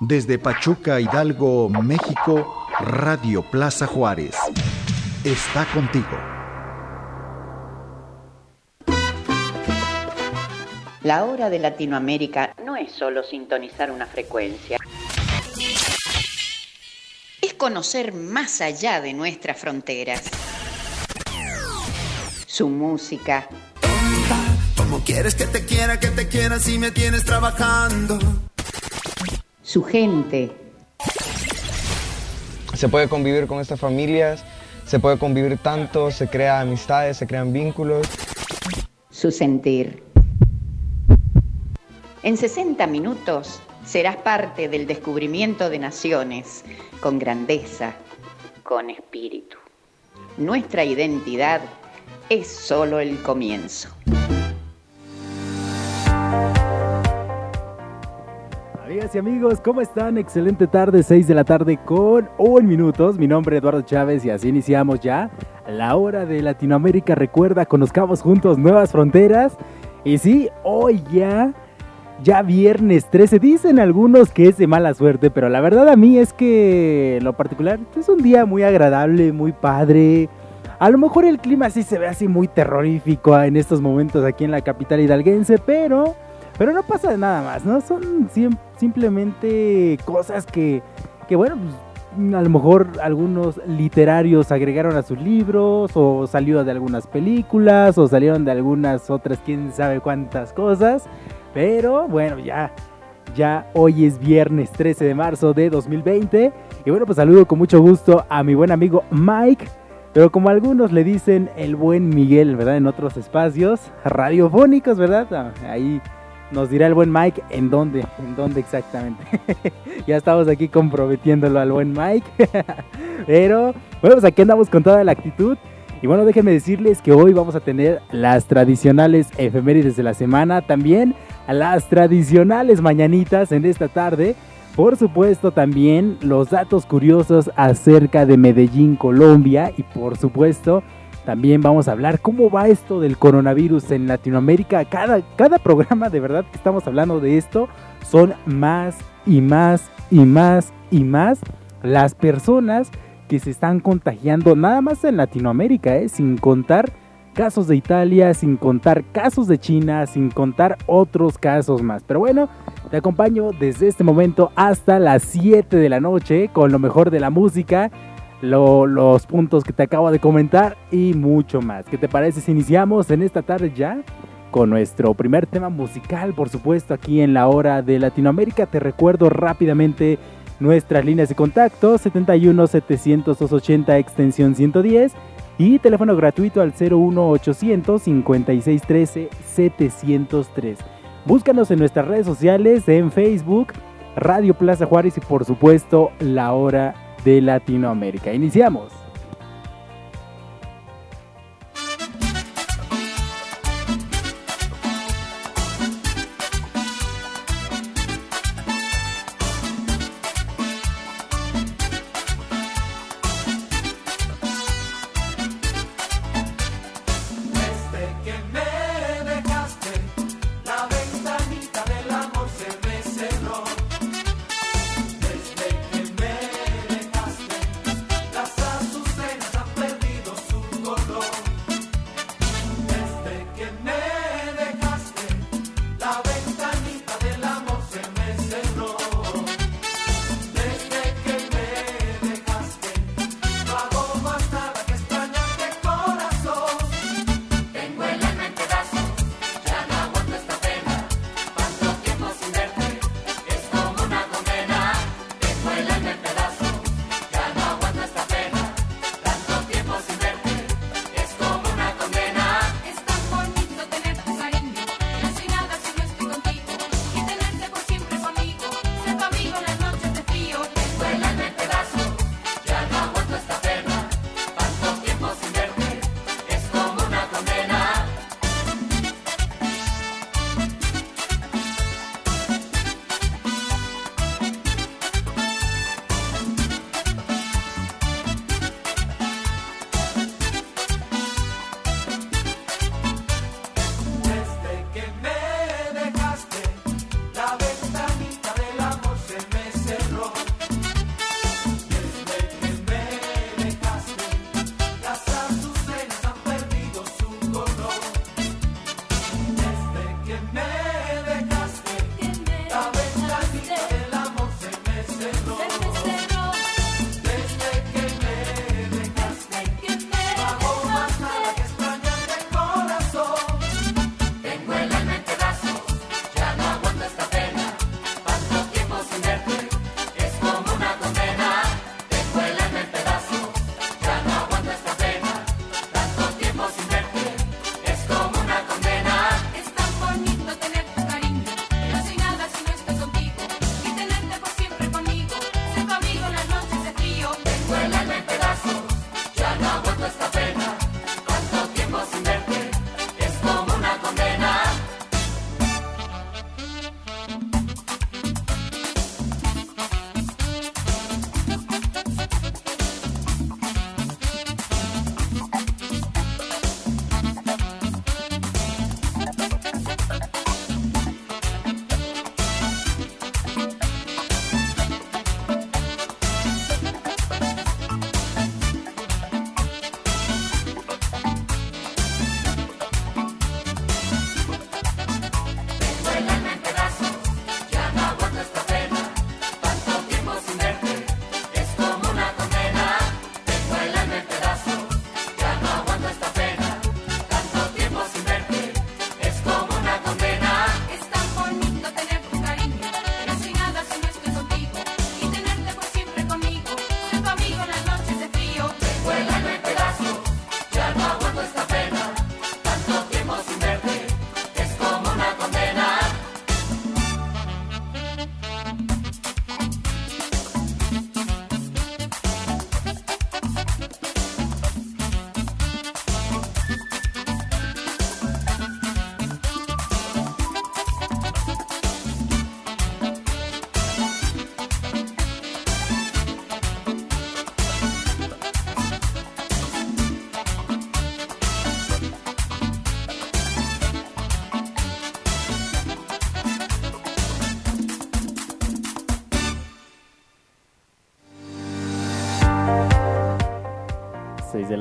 Desde Pachuca, Hidalgo, México, Radio Plaza Juárez. Está contigo. La hora de Latinoamérica no es solo sintonizar una frecuencia. Es conocer más allá de nuestras fronteras. Su música. ¿Cómo quieres que te quiera, que te quiera si me tienes trabajando? Su gente. Se puede convivir con estas familias, se puede convivir tanto, se crean amistades, se crean vínculos. Su sentir. En 60 minutos serás parte del descubrimiento de naciones con grandeza, con espíritu. Nuestra identidad es solo el comienzo. Amigas y amigos, ¿cómo están? Excelente tarde, 6 de la tarde con 1 minutos. Mi nombre es Eduardo Chávez y así iniciamos ya la hora de Latinoamérica. Recuerda, conozcamos juntos nuevas fronteras. Y sí, hoy ya, ya viernes 13. Dicen algunos que es de mala suerte, pero la verdad a mí es que lo particular es un día muy agradable, muy padre. A lo mejor el clima sí se ve así muy terrorífico en estos momentos aquí en la capital hidalguense, pero pero no pasa nada más, ¿no? Son simplemente cosas que, que bueno, pues, a lo mejor algunos literarios agregaron a sus libros, o salió de algunas películas, o salieron de algunas otras, quién sabe cuántas cosas. Pero bueno, ya, ya hoy es viernes 13 de marzo de 2020. Y bueno, pues saludo con mucho gusto a mi buen amigo Mike. Pero como algunos le dicen el buen Miguel, ¿verdad? En otros espacios radiofónicos, ¿verdad? Ah, ahí nos dirá el buen Mike en dónde, en dónde exactamente. ya estamos aquí comprometiéndolo al buen Mike. Pero, bueno, pues aquí andamos con toda la actitud. Y bueno, déjenme decirles que hoy vamos a tener las tradicionales efemérides de la semana, también las tradicionales mañanitas en esta tarde. Por supuesto también los datos curiosos acerca de Medellín, Colombia y por supuesto también vamos a hablar cómo va esto del coronavirus en Latinoamérica. Cada, cada programa de verdad que estamos hablando de esto son más y más y más y más las personas que se están contagiando nada más en Latinoamérica, ¿eh? sin contar casos de Italia, sin contar casos de China, sin contar otros casos más. Pero bueno, te acompaño desde este momento hasta las 7 de la noche con lo mejor de la música los puntos que te acabo de comentar y mucho más. ¿Qué te parece si iniciamos en esta tarde ya? Con nuestro primer tema musical, por supuesto, aquí en la hora de Latinoamérica. Te recuerdo rápidamente nuestras líneas de contacto 71 780 extensión 110 y teléfono gratuito al 01800 5613 703. Búscanos en nuestras redes sociales, en Facebook, Radio Plaza Juárez y por supuesto La Hora de Latinoamérica. Iniciamos.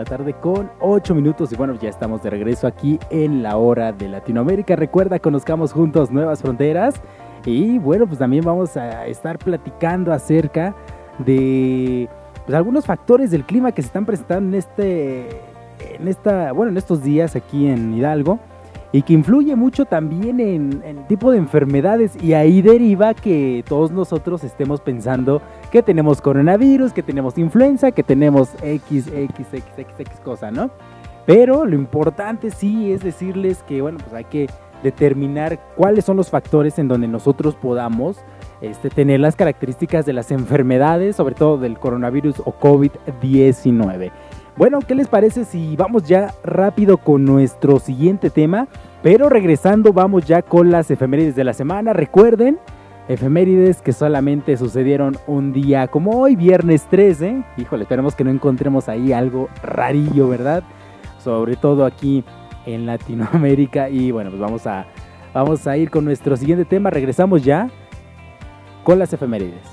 Tarde con 8 minutos y bueno, ya estamos de regreso aquí en la hora de Latinoamérica. Recuerda, conozcamos juntos nuevas fronteras y bueno, pues también vamos a estar platicando acerca de pues, algunos factores del clima que se están presentando en este en esta, bueno, en estos días aquí en Hidalgo y que influye mucho también en, el tipo de enfermedades y ahí deriva que todos nosotros estemos pensando que tenemos coronavirus, que tenemos influenza, que tenemos X, X, X, X, X cosa, ¿no? Pero lo importante sí es decirles que, bueno, pues hay que determinar cuáles son los factores en donde nosotros podamos este, tener las características de las enfermedades, sobre todo del coronavirus o COVID-19. Bueno, ¿qué les parece si vamos ya rápido con nuestro siguiente tema? Pero regresando, vamos ya con las efemérides de la semana. Recuerden, efemérides que solamente sucedieron un día como hoy, viernes 13. Híjole, esperemos que no encontremos ahí algo rarillo, ¿verdad? Sobre todo aquí en Latinoamérica. Y bueno, pues vamos a, vamos a ir con nuestro siguiente tema. Regresamos ya con las efemérides.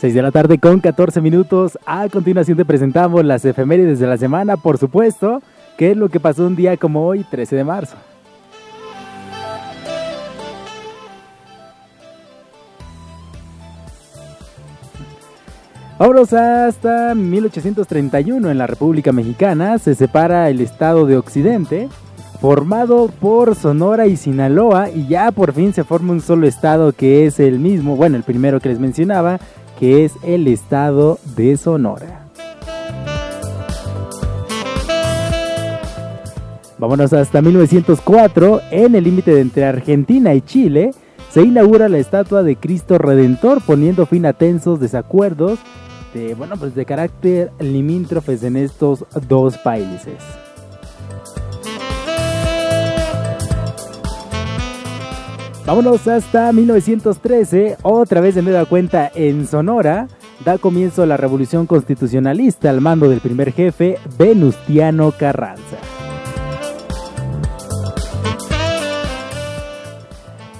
6 de la tarde con 14 minutos. A continuación te presentamos las efemérides de la semana, por supuesto, que es lo que pasó un día como hoy, 13 de marzo. Vámonos hasta 1831 en la República Mexicana. Se separa el estado de Occidente, formado por Sonora y Sinaloa, y ya por fin se forma un solo estado que es el mismo, bueno, el primero que les mencionaba, que es el estado de Sonora. Vámonos hasta 1904, en el límite entre Argentina y Chile, se inaugura la estatua de Cristo Redentor, poniendo fin a tensos desacuerdos de, bueno, pues de carácter limítrofes en estos dos países. Vámonos hasta 1913, otra vez de nueva cuenta en Sonora, da comienzo la revolución constitucionalista al mando del primer jefe, Venustiano Carranza.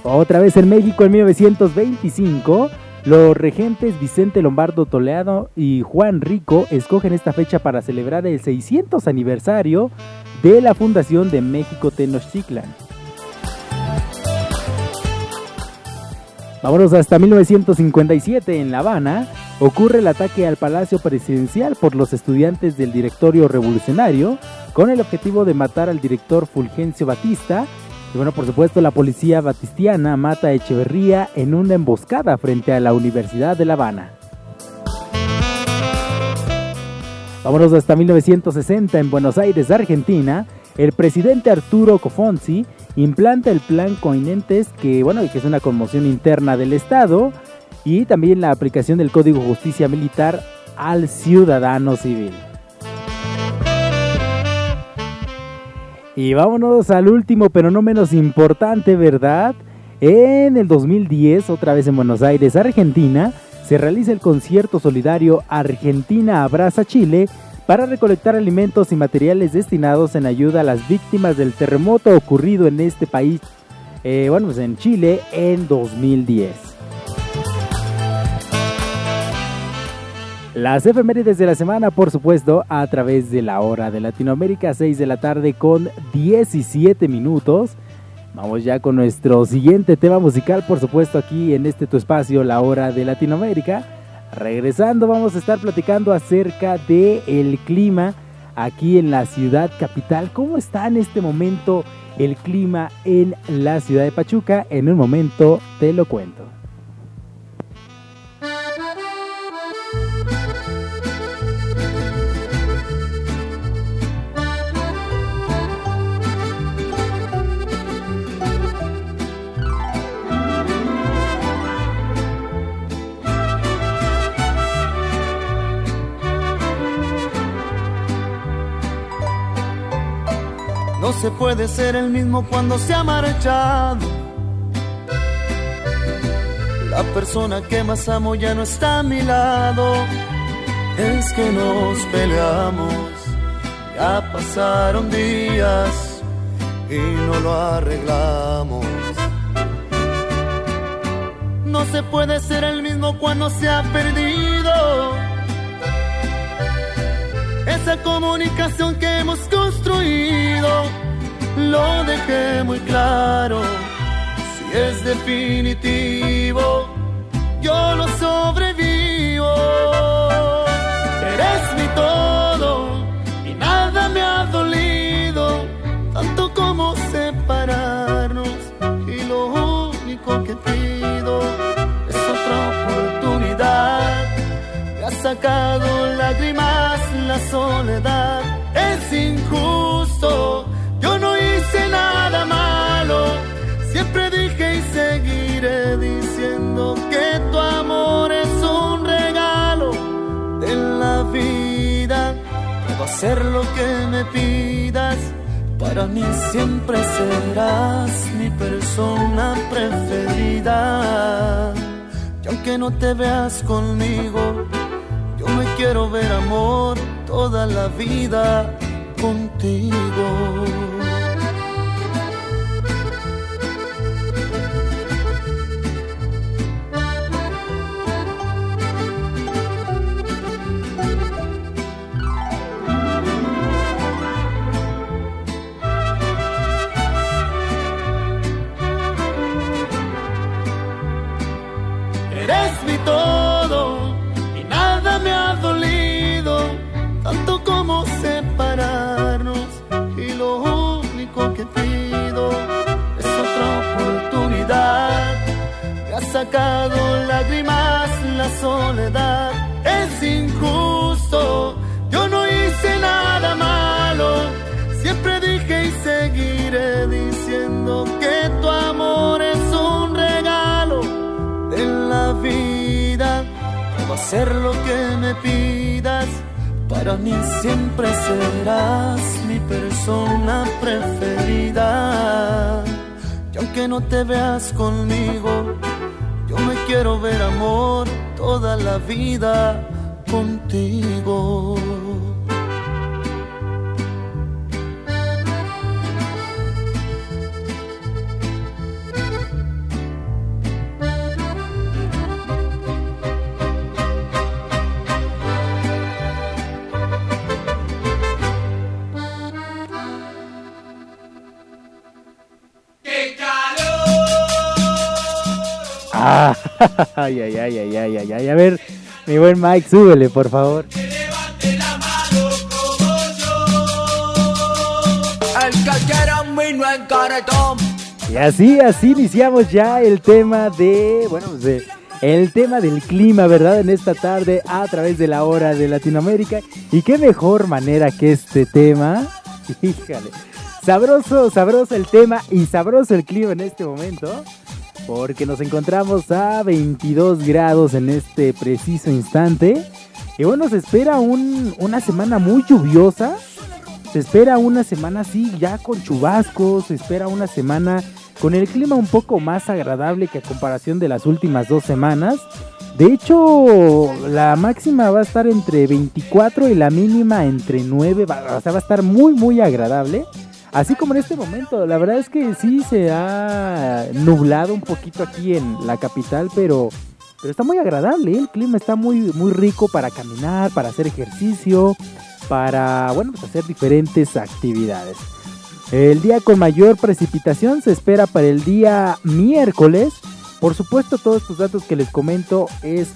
Otra vez en México en 1925, los regentes Vicente Lombardo Toledo y Juan Rico escogen esta fecha para celebrar el 600 aniversario de la fundación de México Tenochtitlan. Vámonos hasta 1957 en La Habana. Ocurre el ataque al Palacio Presidencial por los estudiantes del Directorio Revolucionario con el objetivo de matar al director Fulgencio Batista. Y bueno, por supuesto, la policía batistiana mata a Echeverría en una emboscada frente a la Universidad de La Habana. Vámonos hasta 1960 en Buenos Aires, Argentina. El presidente Arturo Cofonzi implanta el plan Coinentes, que bueno, que es una conmoción interna del Estado, y también la aplicación del Código de Justicia Militar al ciudadano civil. Y vámonos al último, pero no menos importante, ¿verdad? En el 2010, otra vez en Buenos Aires, Argentina, se realiza el concierto solidario Argentina Abraza Chile para recolectar alimentos y materiales destinados en ayuda a las víctimas del terremoto ocurrido en este país, eh, bueno, pues en Chile en 2010. Las efemérides de la semana, por supuesto, a través de la hora de Latinoamérica, 6 de la tarde con 17 minutos. Vamos ya con nuestro siguiente tema musical, por supuesto, aquí en este tu espacio, la hora de Latinoamérica. Regresando vamos a estar platicando acerca de el clima aquí en la ciudad capital. ¿Cómo está en este momento el clima en la ciudad de Pachuca? En un momento te lo cuento. Se puede ser el mismo cuando se ha marchado. La persona que más amo ya no está a mi lado. Es que nos peleamos, ya pasaron días y no lo arreglamos. No se puede ser el mismo cuando se ha perdido esa comunicación que hemos construido. Lo dejé muy claro, si es definitivo, yo lo sobrevivo. Eres mi todo y nada me ha dolido, tanto como separarnos. Y lo único que pido es otra oportunidad. Me ha sacado lágrimas la soledad. Es injusto, hacer lo que me pidas. Para mí siempre serás mi persona preferida. Y aunque no te veas conmigo, yo me quiero ver amor toda la vida contigo. Aunque no te veas conmigo, yo me quiero ver amor toda la vida contigo. ay, ay, ay, ay, ay, ay, ay. A ver, mi buen Mike, súbele, por favor. Y así, así iniciamos ya el tema de, bueno, pues de- el tema del clima, ¿verdad? En esta tarde a través de la hora de Latinoamérica. Y qué mejor manera que este tema. Híjale. Sabroso, sabroso el tema y sabroso el clima en este momento. Porque nos encontramos a 22 grados en este preciso instante. Y bueno, se espera un- una semana muy lluviosa. Se espera una semana así, ya con chubascos. Se espera una semana con el clima un poco más agradable que a comparación de las últimas dos semanas. De hecho, la máxima va a estar entre 24 y la mínima entre 9. Va, o sea, va a estar muy, muy agradable. Así como en este momento, la verdad es que sí se ha nublado un poquito aquí en la capital, pero, pero está muy agradable. ¿eh? El clima está muy, muy rico para caminar, para hacer ejercicio, para, bueno, pues hacer diferentes actividades. El día con mayor precipitación se espera para el día miércoles. Por supuesto, todos estos datos que les comento es,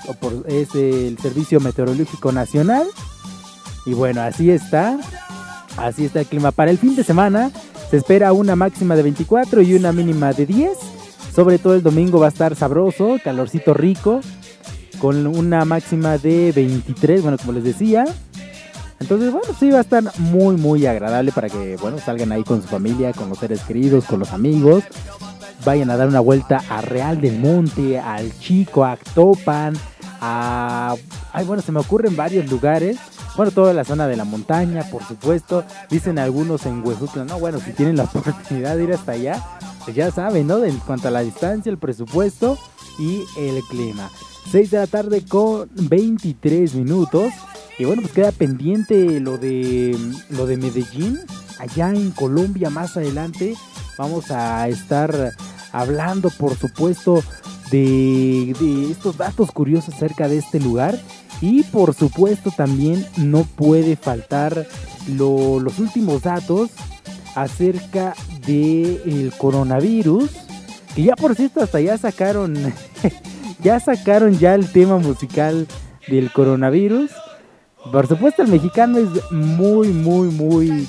es el Servicio Meteorológico Nacional. Y bueno, así está. Así está el clima. Para el fin de semana se espera una máxima de 24 y una mínima de 10. Sobre todo el domingo va a estar sabroso, calorcito rico, con una máxima de 23, bueno, como les decía. Entonces, bueno, sí va a estar muy, muy agradable para que, bueno, salgan ahí con su familia, con los seres queridos, con los amigos. Vayan a dar una vuelta a Real del Monte, al Chico, a Actopan, a... Ay, bueno, se me ocurren varios lugares. Bueno, toda la zona de la montaña, por supuesto. Dicen algunos en Huejutla, no, bueno, si tienen la oportunidad de ir hasta allá, pues ya saben, ¿no? En cuanto a la distancia, el presupuesto y el clima. 6 de la tarde con 23 minutos. Y bueno, pues queda pendiente lo de lo de Medellín. Allá en Colombia más adelante vamos a estar hablando, por supuesto, de, de estos datos curiosos acerca de este lugar. Y por supuesto también no puede faltar lo- los últimos datos acerca del coronavirus. Que ya por cierto hasta ya sacaron, ya sacaron ya el tema musical del coronavirus. Por supuesto el mexicano es muy, muy, muy,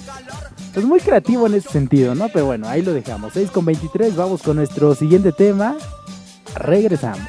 pues muy creativo en ese sentido, ¿no? Pero bueno, ahí lo dejamos. 6 con 23, vamos con nuestro siguiente tema. Regresamos.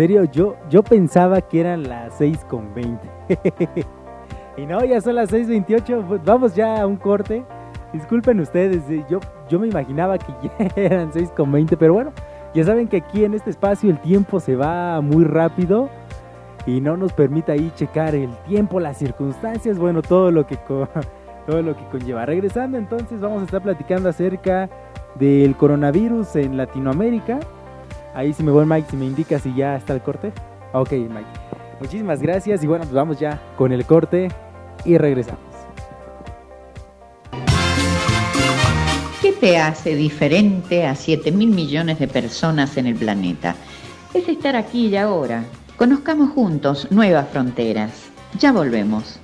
Serio, yo, yo pensaba que eran las 6 con 20. y no, ya son las 6.28. Pues vamos ya a un corte. Disculpen ustedes, eh, yo, yo me imaginaba que ya eran 6 con 20, pero bueno, ya saben que aquí en este espacio el tiempo se va muy rápido y no nos permite ahí checar el tiempo, las circunstancias, bueno, todo lo que, todo lo que conlleva. Regresando entonces vamos a estar platicando acerca del coronavirus en Latinoamérica. Ahí si me voy Mike, si me indica si ya está el corte. Ok, Mike. Muchísimas gracias y bueno, pues vamos ya con el corte y regresamos. ¿Qué te hace diferente a 7 mil millones de personas en el planeta? Es estar aquí y ahora. Conozcamos juntos nuevas fronteras. Ya volvemos.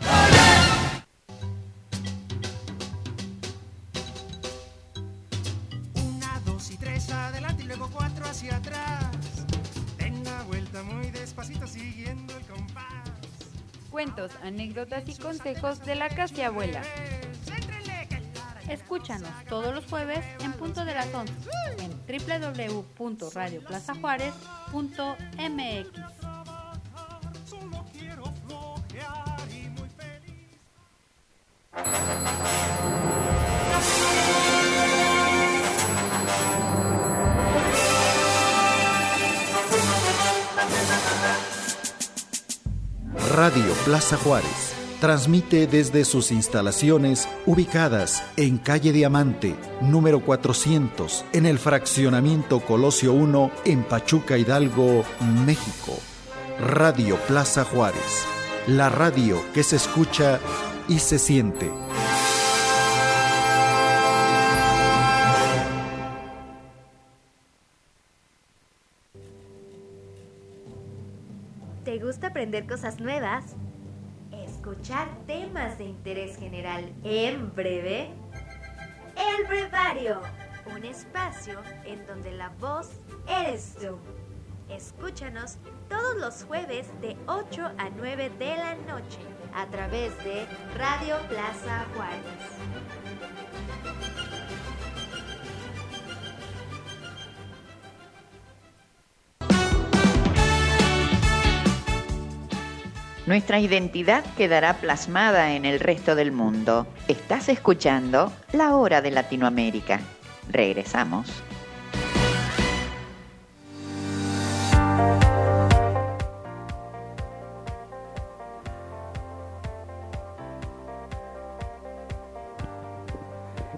Anécdotas y consejos de la casa y abuela. Escúchanos todos los jueves en punto de las 11 en www.radioplazajuárez.mx. Radio Plaza Juárez transmite desde sus instalaciones ubicadas en calle Diamante, número 400, en el fraccionamiento Colosio 1, en Pachuca Hidalgo, México. Radio Plaza Juárez, la radio que se escucha y se siente. Aprender cosas nuevas? ¿Escuchar temas de interés general en breve? El Brevario, un espacio en donde la voz eres tú. Escúchanos todos los jueves de 8 a 9 de la noche a través de Radio Plaza Juárez. Nuestra identidad quedará plasmada en el resto del mundo. Estás escuchando La Hora de Latinoamérica. Regresamos.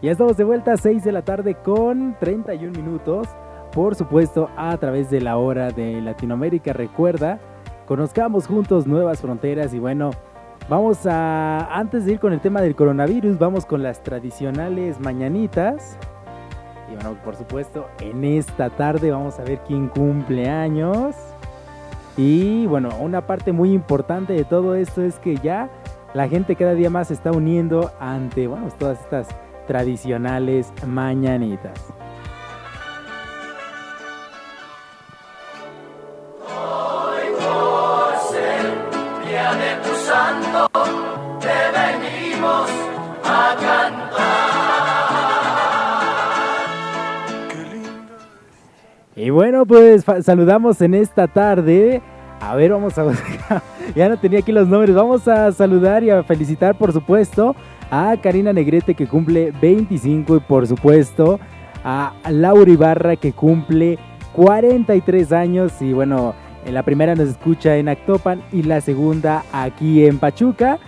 Ya estamos de vuelta a 6 de la tarde con 31 minutos. Por supuesto, a través de la hora de Latinoamérica. Recuerda, conozcamos juntos nuevas fronteras y bueno, vamos a, antes de ir con el tema del coronavirus, vamos con las tradicionales mañanitas. Y bueno, por supuesto, en esta tarde vamos a ver quién cumple años. Y bueno, una parte muy importante de todo esto es que ya la gente cada día más se está uniendo ante, bueno, todas estas tradicionales mañanitas. Bueno, pues saludamos en esta tarde. A ver, vamos a ya no tenía aquí los nombres. Vamos a saludar y a felicitar, por supuesto, a Karina Negrete que cumple 25 y por supuesto a Laura Ibarra que cumple 43 años y bueno, en la primera nos escucha en Actopan y la segunda aquí en Pachuca.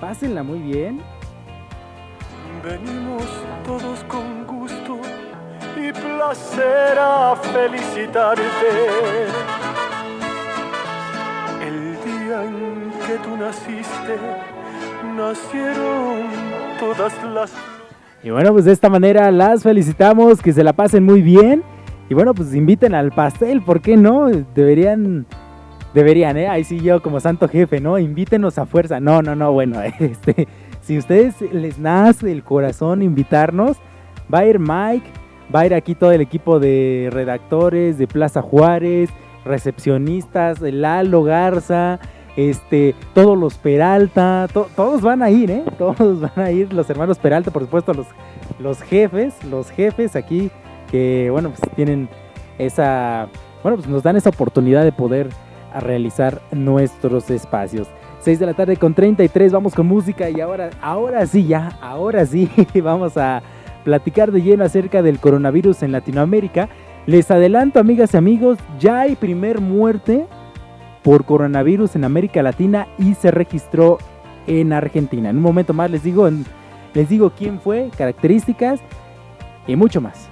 Pásenla muy bien. Venimos todos con placer a felicitarte. El día en que tú naciste, nacieron todas las Y bueno, pues de esta manera las felicitamos, que se la pasen muy bien. Y bueno, pues inviten al pastel, ¿por qué no? Deberían, deberían, ¿eh? Ahí sí yo como santo jefe, ¿no? Invítenos a fuerza. No, no, no, bueno, este, si ustedes les nace el corazón invitarnos, va a ir Mike, va a ir aquí todo el equipo de redactores de Plaza Juárez, recepcionistas, Lalo Garza, este, todos los Peralta, to- todos van a ir, ¿eh? Todos van a ir, los hermanos Peralta, por supuesto, los, los jefes, los jefes aquí que, bueno, pues tienen esa, bueno, pues nos dan esa oportunidad de poder realizar nuestros espacios. 6 de la tarde con 33, vamos con música y ahora, ahora sí, ya, ahora sí, vamos a platicar de lleno acerca del coronavirus en Latinoamérica. Les adelanto, amigas y amigos, ya hay primer muerte por coronavirus en América Latina y se registró en Argentina. En un momento más les digo, les digo quién fue, características y mucho más.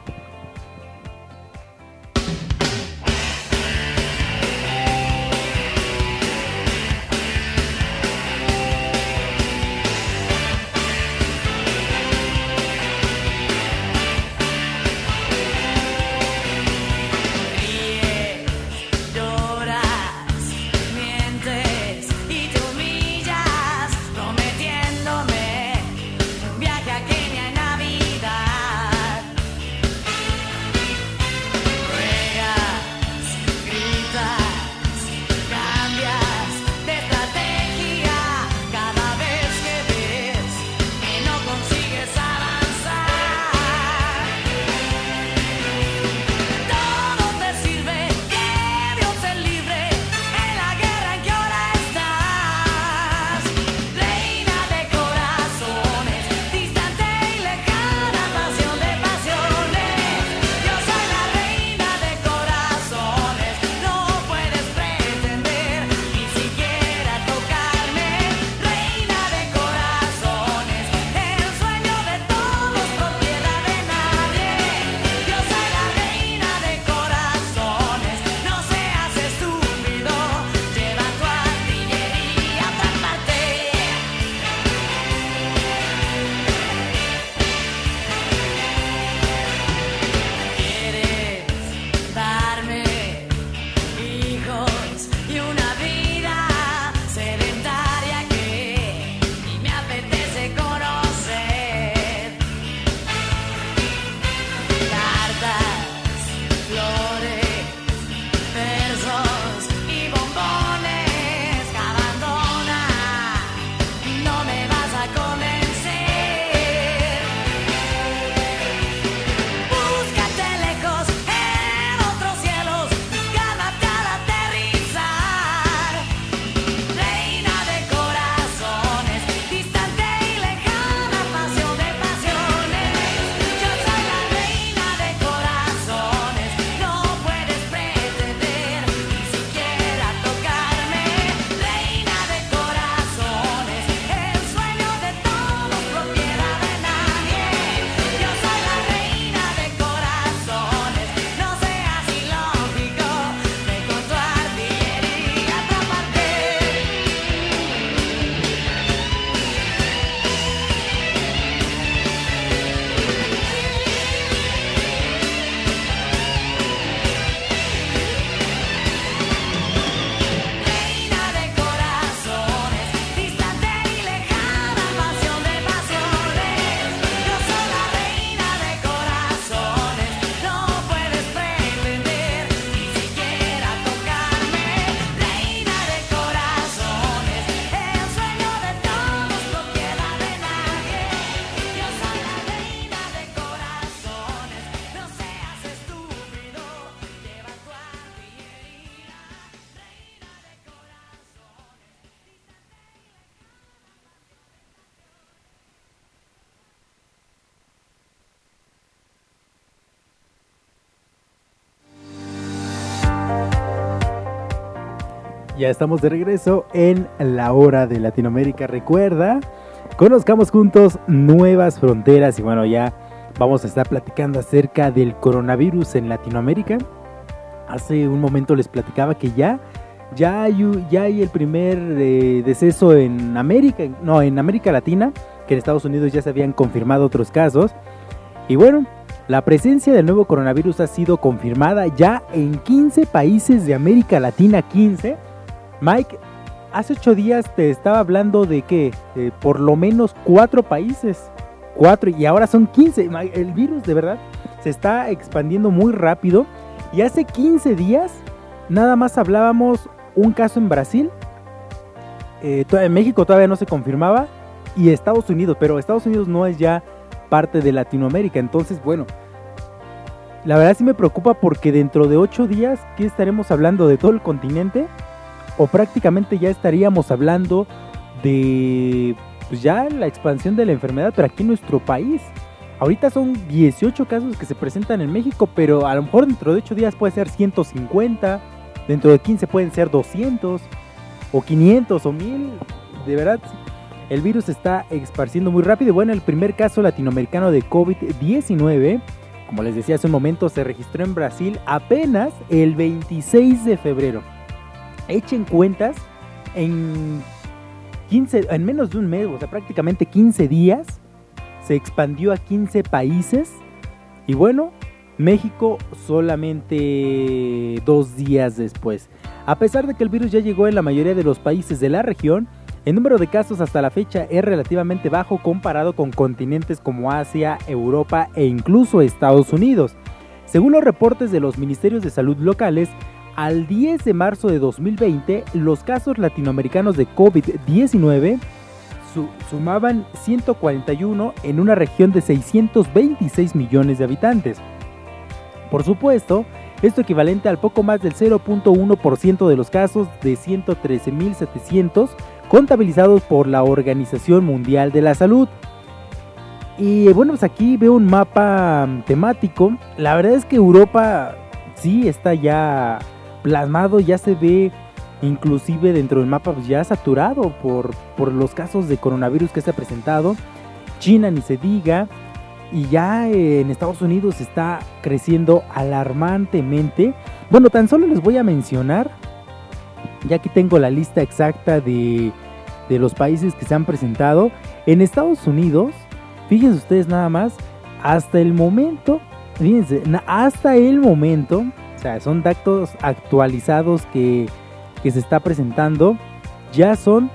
Ya estamos de regreso en la hora de Latinoamérica. Recuerda, conozcamos juntos nuevas fronteras y bueno, ya vamos a estar platicando acerca del coronavirus en Latinoamérica. Hace un momento les platicaba que ya, ya, hay, ya hay el primer eh, deceso en América, no, en América Latina, que en Estados Unidos ya se habían confirmado otros casos. Y bueno, la presencia del nuevo coronavirus ha sido confirmada ya en 15 países de América Latina, 15. Mike, hace 8 días te estaba hablando de que eh, por lo menos 4 países. 4 y ahora son 15. Ma- El virus de verdad se está expandiendo muy rápido. Y hace 15 días nada más hablábamos un caso en Brasil. Eh, en México todavía no se confirmaba. Y Estados Unidos, pero Estados Unidos no es ya parte de Latinoamérica. Entonces, bueno, la verdad sí me preocupa porque dentro de 8 días, ¿qué estaremos hablando? ¿De todo el continente? O prácticamente ya estaríamos hablando de pues ya la expansión de la enfermedad, pero aquí en nuestro país. Ahorita son 18 casos que se presentan en México, pero a lo mejor dentro de 8 días puede ser 150, dentro de 15 pueden ser 200, o 500 o 1000. De verdad, el virus está esparciendo muy rápido. Bueno, el primer caso latinoamericano de COVID-19, como les decía hace un momento, se registró en Brasil apenas el 26 de febrero. Echen cuentas, en 15, en menos de un mes, o sea, prácticamente 15 días, se expandió a 15 países. Y bueno, México solamente dos días después. A pesar de que el virus ya llegó en la mayoría de los países de la región, el número de casos hasta la fecha es relativamente bajo comparado con continentes como Asia, Europa e incluso Estados Unidos. Según los reportes de los ministerios de salud locales, al 10 de marzo de 2020, los casos latinoamericanos de COVID-19 su- sumaban 141 en una región de 626 millones de habitantes. Por supuesto, esto equivalente al poco más del 0.1% de los casos de 113.700 contabilizados por la Organización Mundial de la Salud. Y bueno, pues aquí veo un mapa temático. La verdad es que Europa sí está ya plasmado, ya se ve inclusive dentro del mapa pues, ya saturado por, por los casos de coronavirus que se ha presentado. China ni se diga. Y ya en Estados Unidos está creciendo alarmantemente. Bueno, tan solo les voy a mencionar. Ya aquí tengo la lista exacta de, de los países que se han presentado. En Estados Unidos, fíjense ustedes nada más, hasta el momento, fíjense, hasta el momento, sea, son datos actualizados que, que se está presentando, ya son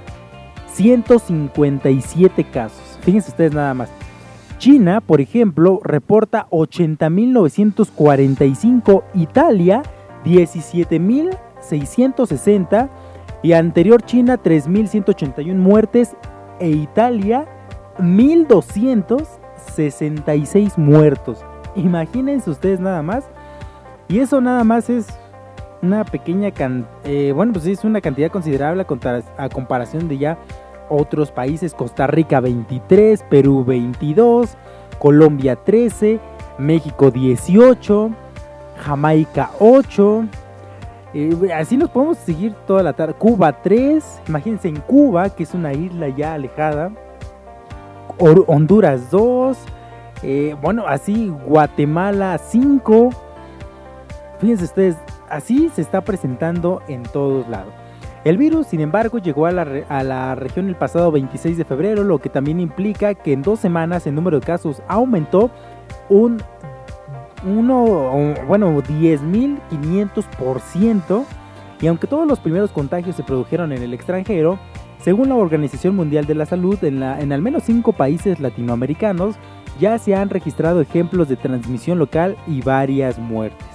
157 casos. Fíjense ustedes nada más. China, por ejemplo, reporta 80.945, Italia 17.660 y anterior China 3.181 muertes e Italia 1.266 muertos. Imagínense ustedes nada más. Y eso nada más es una pequeña eh, bueno pues es una cantidad considerable a, comparación de ya otros países. Costa Rica 23 Perú 22 Colombia 13 México 18 Jamaica 8 eh, así nos podemos seguir toda la tarde. Cuba 3 imagínense en Cuba que es una isla ya alejada. Honduras 2 eh, bueno así Guatemala 5 Fíjense ustedes, así se está presentando en todos lados. El virus, sin embargo, llegó a la, a la región el pasado 26 de febrero, lo que también implica que en dos semanas el número de casos aumentó un uno, bueno, 10.500%. Y aunque todos los primeros contagios se produjeron en el extranjero, según la Organización Mundial de la Salud, en, la- en al menos cinco países latinoamericanos ya se han registrado ejemplos de transmisión local y varias muertes.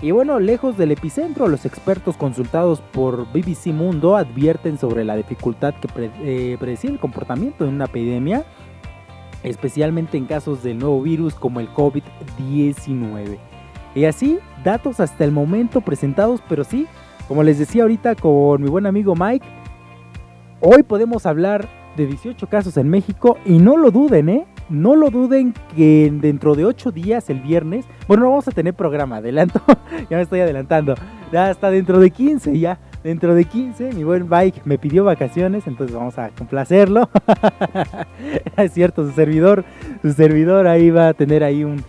Y bueno, lejos del epicentro, los expertos consultados por BBC Mundo advierten sobre la dificultad que pre- eh, predecir el comportamiento de una epidemia, especialmente en casos del nuevo virus como el COVID-19. Y así, datos hasta el momento presentados, pero sí, como les decía ahorita con mi buen amigo Mike, hoy podemos hablar de 18 casos en México y no lo duden, ¿eh? No lo duden que dentro de 8 días, el viernes, bueno, no vamos a tener programa, adelanto, ya me estoy adelantando, hasta dentro de 15 ya dentro de 15, mi buen Bike me pidió vacaciones, entonces vamos a complacerlo. es cierto, su servidor, su servidor ahí va a tener ahí un,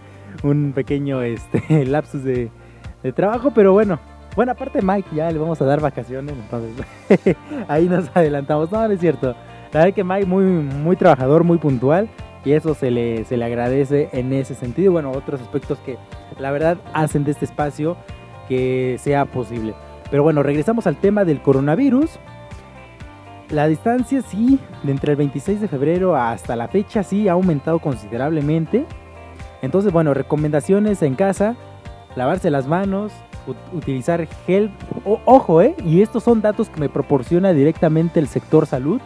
un pequeño este, lapsus de, de trabajo, pero bueno. Bueno, aparte Mike, ya le vamos a dar vacaciones, entonces ahí nos adelantamos. No, no es cierto. La verdad que Mike muy, muy trabajador, muy puntual y eso se le, se le agradece en ese sentido. Bueno, otros aspectos que la verdad hacen de este espacio que sea posible. Pero bueno, regresamos al tema del coronavirus. La distancia sí, de entre el 26 de febrero hasta la fecha sí ha aumentado considerablemente. Entonces, bueno, recomendaciones en casa, lavarse las manos, ut- utilizar gel. Ojo, ¿eh? Y estos son datos que me proporciona directamente el sector salud.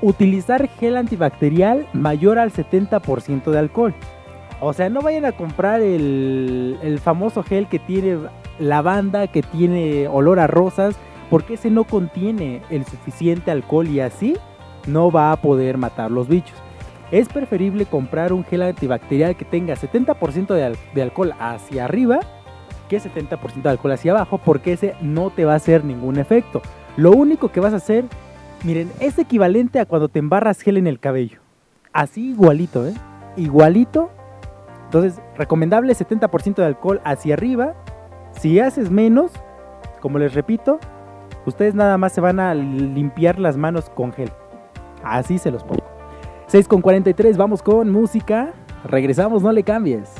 Utilizar gel antibacterial mayor al 70% de alcohol. O sea, no vayan a comprar el, el famoso gel que tiene lavanda, que tiene olor a rosas, porque ese no contiene el suficiente alcohol y así no va a poder matar los bichos. Es preferible comprar un gel antibacterial que tenga 70% de, de alcohol hacia arriba que 70% de alcohol hacia abajo, porque ese no te va a hacer ningún efecto. Lo único que vas a hacer, miren, es equivalente a cuando te embarras gel en el cabello. Así igualito, ¿eh? Igualito. Entonces, recomendable 70% de alcohol hacia arriba. Si haces menos, como les repito, ustedes nada más se van a limpiar las manos con gel. Así se los pongo. 6 con 43, vamos con música. Regresamos, no le cambies.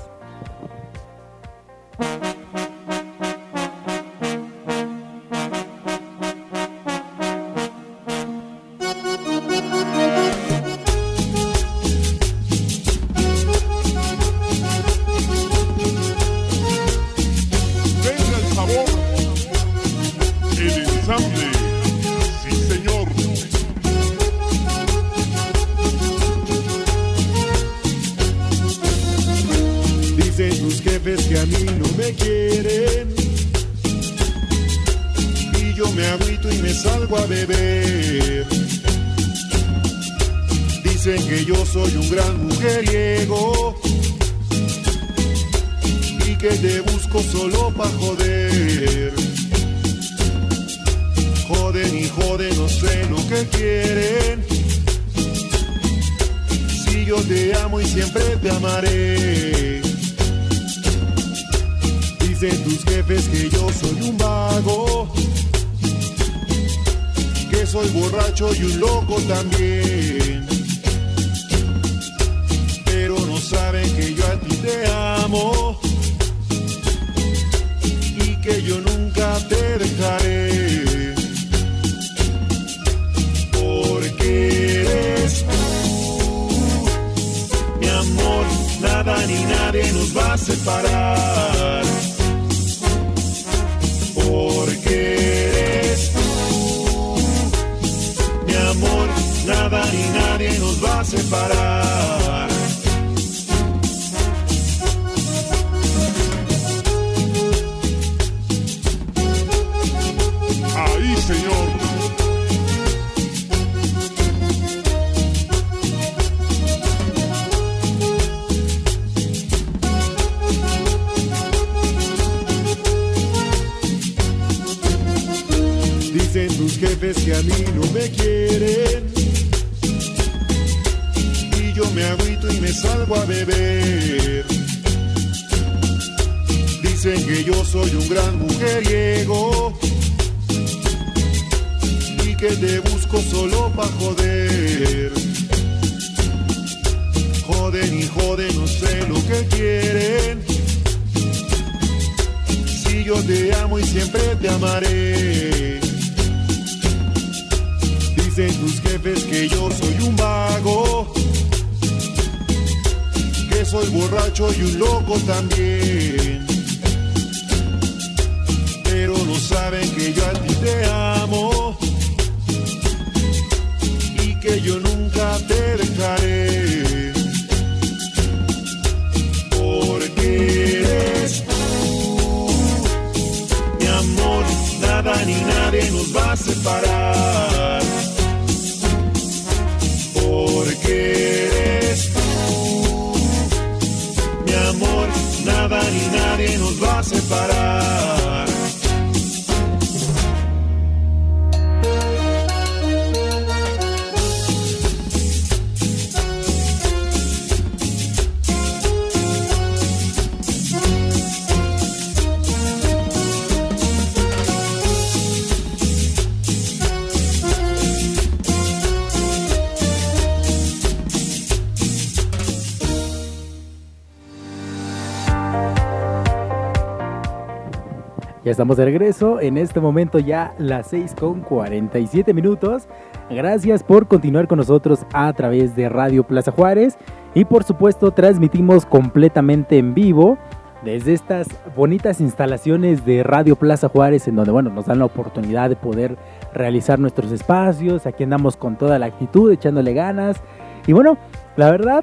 Ya estamos de regreso, en este momento ya las 6 con 47 minutos. Gracias por continuar con nosotros a través de Radio Plaza Juárez y por supuesto transmitimos completamente en vivo desde estas bonitas instalaciones de Radio Plaza Juárez en donde bueno, nos dan la oportunidad de poder realizar nuestros espacios. Aquí andamos con toda la actitud, echándole ganas. Y bueno, la verdad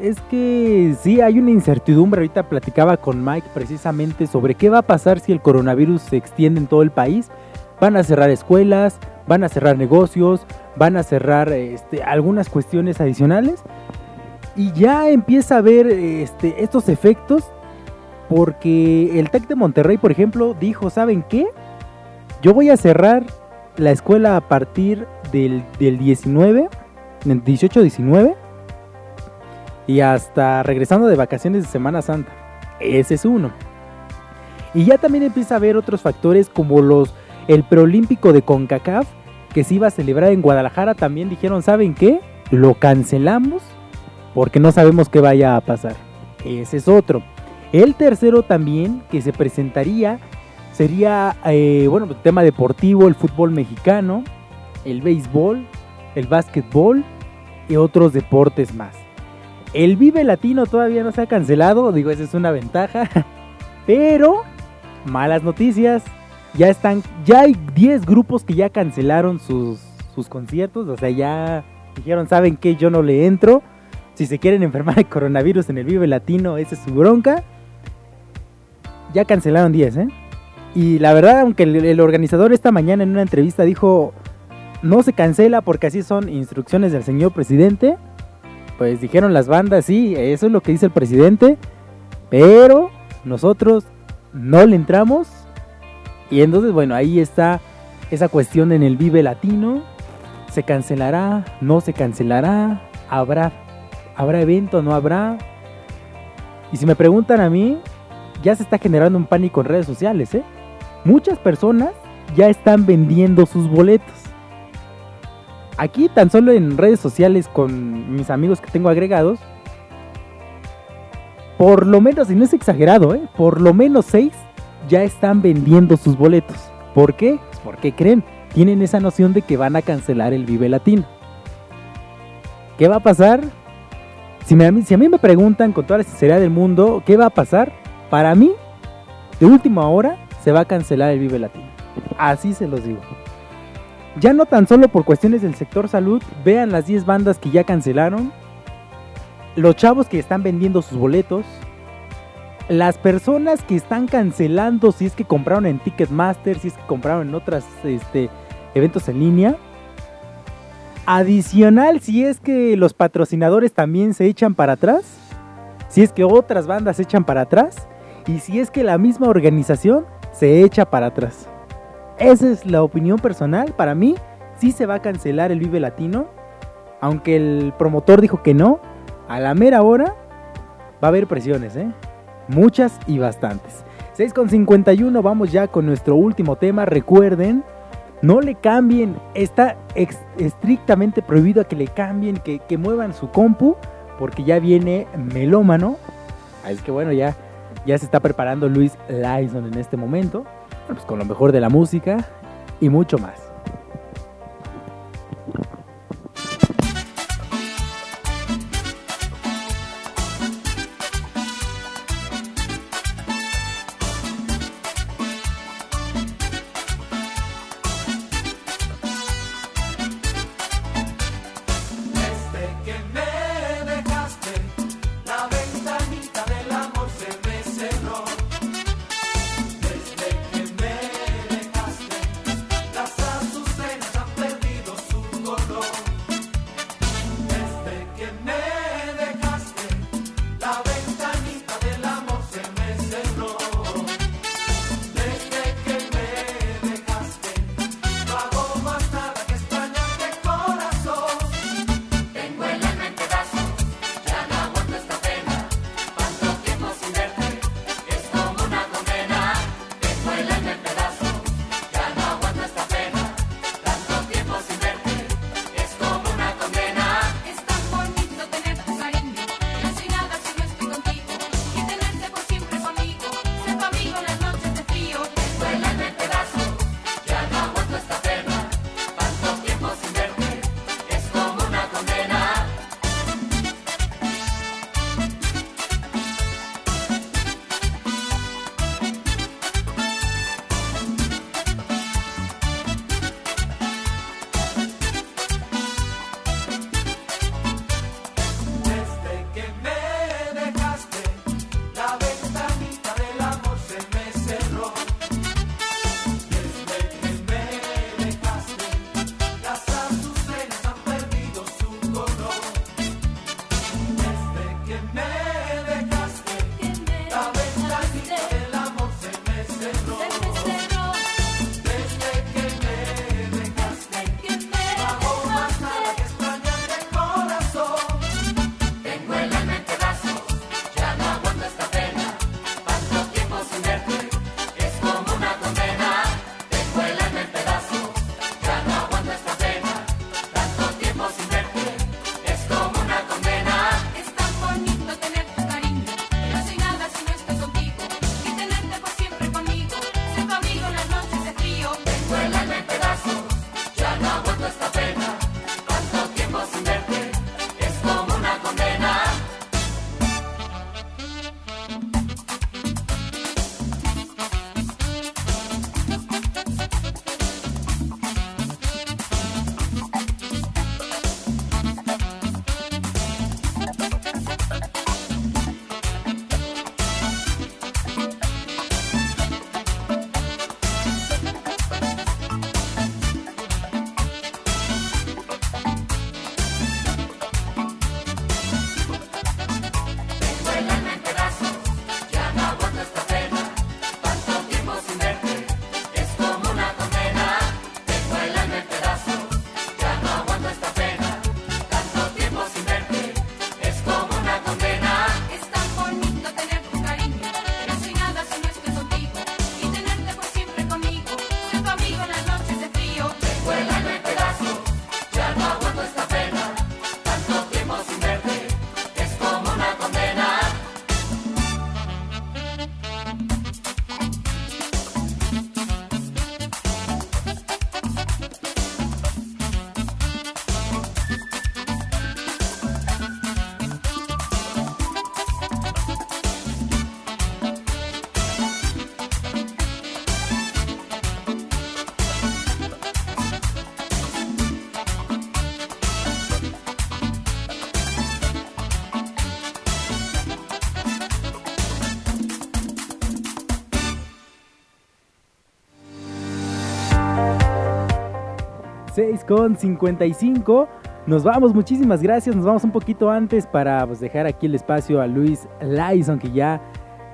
es que sí, hay una incertidumbre. Ahorita platicaba con Mike precisamente sobre qué va a pasar si el coronavirus se extiende en todo el país. Van a cerrar escuelas, van a cerrar negocios, van a cerrar este, algunas cuestiones adicionales. Y ya empieza a ver este, estos efectos porque el TEC de Monterrey, por ejemplo, dijo, ¿saben qué? Yo voy a cerrar la escuela a partir del, del 19, 18-19 y hasta regresando de vacaciones de Semana Santa. Ese es uno. Y ya también empieza a haber otros factores como los el preolímpico de CONCACAF que se iba a celebrar en Guadalajara también dijeron, ¿saben qué? Lo cancelamos porque no sabemos qué vaya a pasar. Ese es otro. El tercero también que se presentaría sería, eh, bueno, el tema deportivo, el fútbol mexicano, el béisbol, el básquetbol y otros deportes más. El Vive Latino todavía no se ha cancelado, digo, esa es una ventaja. Pero, malas noticias, ya están, ya hay 10 grupos que ya cancelaron sus, sus conciertos, o sea, ya dijeron, ¿saben qué? Yo no le entro. Si se quieren enfermar de coronavirus en el Vive Latino, esa es su bronca. Ya cancelaron 10, ¿eh? Y la verdad, aunque el, el organizador esta mañana en una entrevista dijo, no se cancela porque así son instrucciones del señor presidente pues dijeron las bandas, sí, eso es lo que dice el presidente, pero nosotros no le entramos. Y entonces, bueno, ahí está esa cuestión en el Vive Latino. ¿Se cancelará? ¿No se cancelará? ¿Habrá, ¿habrá evento? ¿No habrá? Y si me preguntan a mí, ya se está generando un pánico en redes sociales, ¿eh? Muchas personas ya están vendiendo sus boletos. Aquí tan solo en redes sociales con mis amigos que tengo agregados, por lo menos, y no es exagerado, ¿eh? por lo menos seis ya están vendiendo sus boletos. ¿Por qué? Pues porque creen, tienen esa noción de que van a cancelar el Vive Latino. ¿Qué va a pasar? Si, si a mí me preguntan con toda la sinceridad del mundo, ¿qué va a pasar? Para mí, de última hora, se va a cancelar el Vive Latino. Así se los digo. Ya no tan solo por cuestiones del sector salud, vean las 10 bandas que ya cancelaron, los chavos que están vendiendo sus boletos, las personas que están cancelando si es que compraron en Ticketmaster, si es que compraron en otros este, eventos en línea. Adicional, si es que los patrocinadores también se echan para atrás, si es que otras bandas se echan para atrás, y si es que la misma organización se echa para atrás. Esa es la opinión personal. Para mí, sí se va a cancelar el Vive Latino. Aunque el promotor dijo que no, a la mera hora va a haber presiones, ¿eh? Muchas y bastantes. 6.51, vamos ya con nuestro último tema. Recuerden, no le cambien, está estrictamente prohibido a que le cambien, que, que muevan su compu, porque ya viene melómano. Es que bueno, ya, ya se está preparando Luis Lyson en este momento pues con lo mejor de la música y mucho más. 6 con 55. Nos vamos, muchísimas gracias. Nos vamos un poquito antes para pues, dejar aquí el espacio a Luis Lyson, que ya,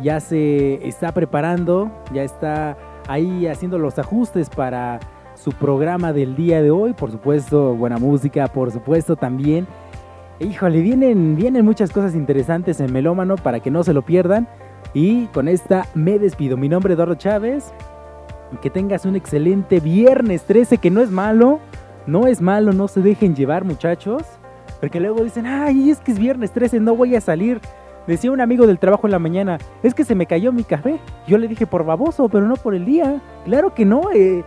ya se está preparando, ya está ahí haciendo los ajustes para su programa del día de hoy. Por supuesto, buena música, por supuesto también. Híjole, vienen, vienen muchas cosas interesantes en Melómano para que no se lo pierdan. Y con esta me despido. Mi nombre es Eduardo Chávez. Que tengas un excelente viernes 13, que no es malo. No es malo, no se dejen llevar, muchachos. Porque luego dicen, ay, es que es viernes 13, no voy a salir. Decía un amigo del trabajo en la mañana, es que se me cayó mi café. Yo le dije, por baboso, pero no por el día. Claro que no, eh,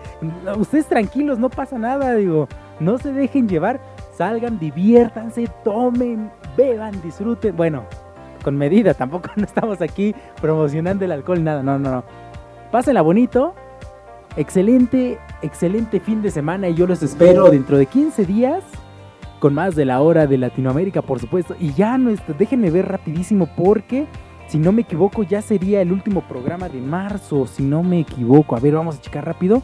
ustedes tranquilos, no pasa nada, digo, no se dejen llevar, salgan, diviértanse, tomen, beban, disfruten. Bueno, con medida, tampoco no estamos aquí promocionando el alcohol, nada, no, no, no. Pásenla bonito, excelente, excelente fin de semana y yo los espero dentro de 15 días con más de la hora de Latinoamérica, por supuesto. Y ya nuestro, déjenme ver rapidísimo porque, si no me equivoco, ya sería el último programa de marzo, si no me equivoco. A ver, vamos a checar rápido.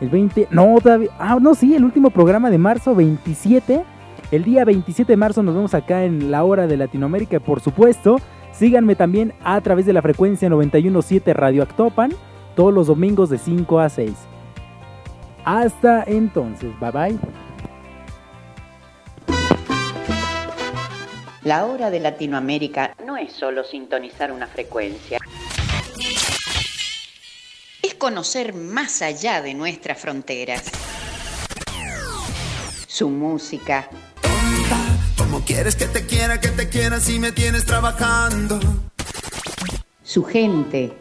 El 20, no, todavía, ah, no, sí, el último programa de marzo, 27. El día 27 de marzo nos vemos acá en la hora de Latinoamérica, por supuesto. Síganme también a través de la frecuencia 917 Radio Actopan, todos los domingos de 5 a 6. Hasta entonces, bye bye. La hora de Latinoamérica no es solo sintonizar una frecuencia. Es conocer más allá de nuestras fronteras. Su música, ¿Cómo quieres que te quiera, que te quiera si me tienes trabajando? su gente,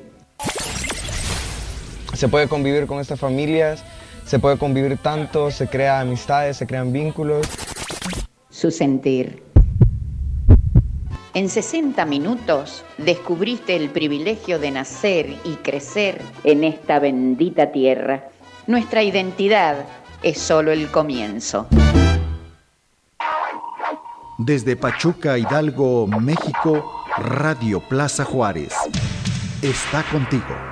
Se puede convivir con estas familias, se puede convivir tanto, se crean amistades, se crean vínculos. su sentir. En 60 minutos descubriste el privilegio de nacer y crecer en esta bendita tierra. Nuestra identidad es solo el comienzo. Desde Pachuca, Hidalgo, México, Radio Plaza Juárez. Está contigo.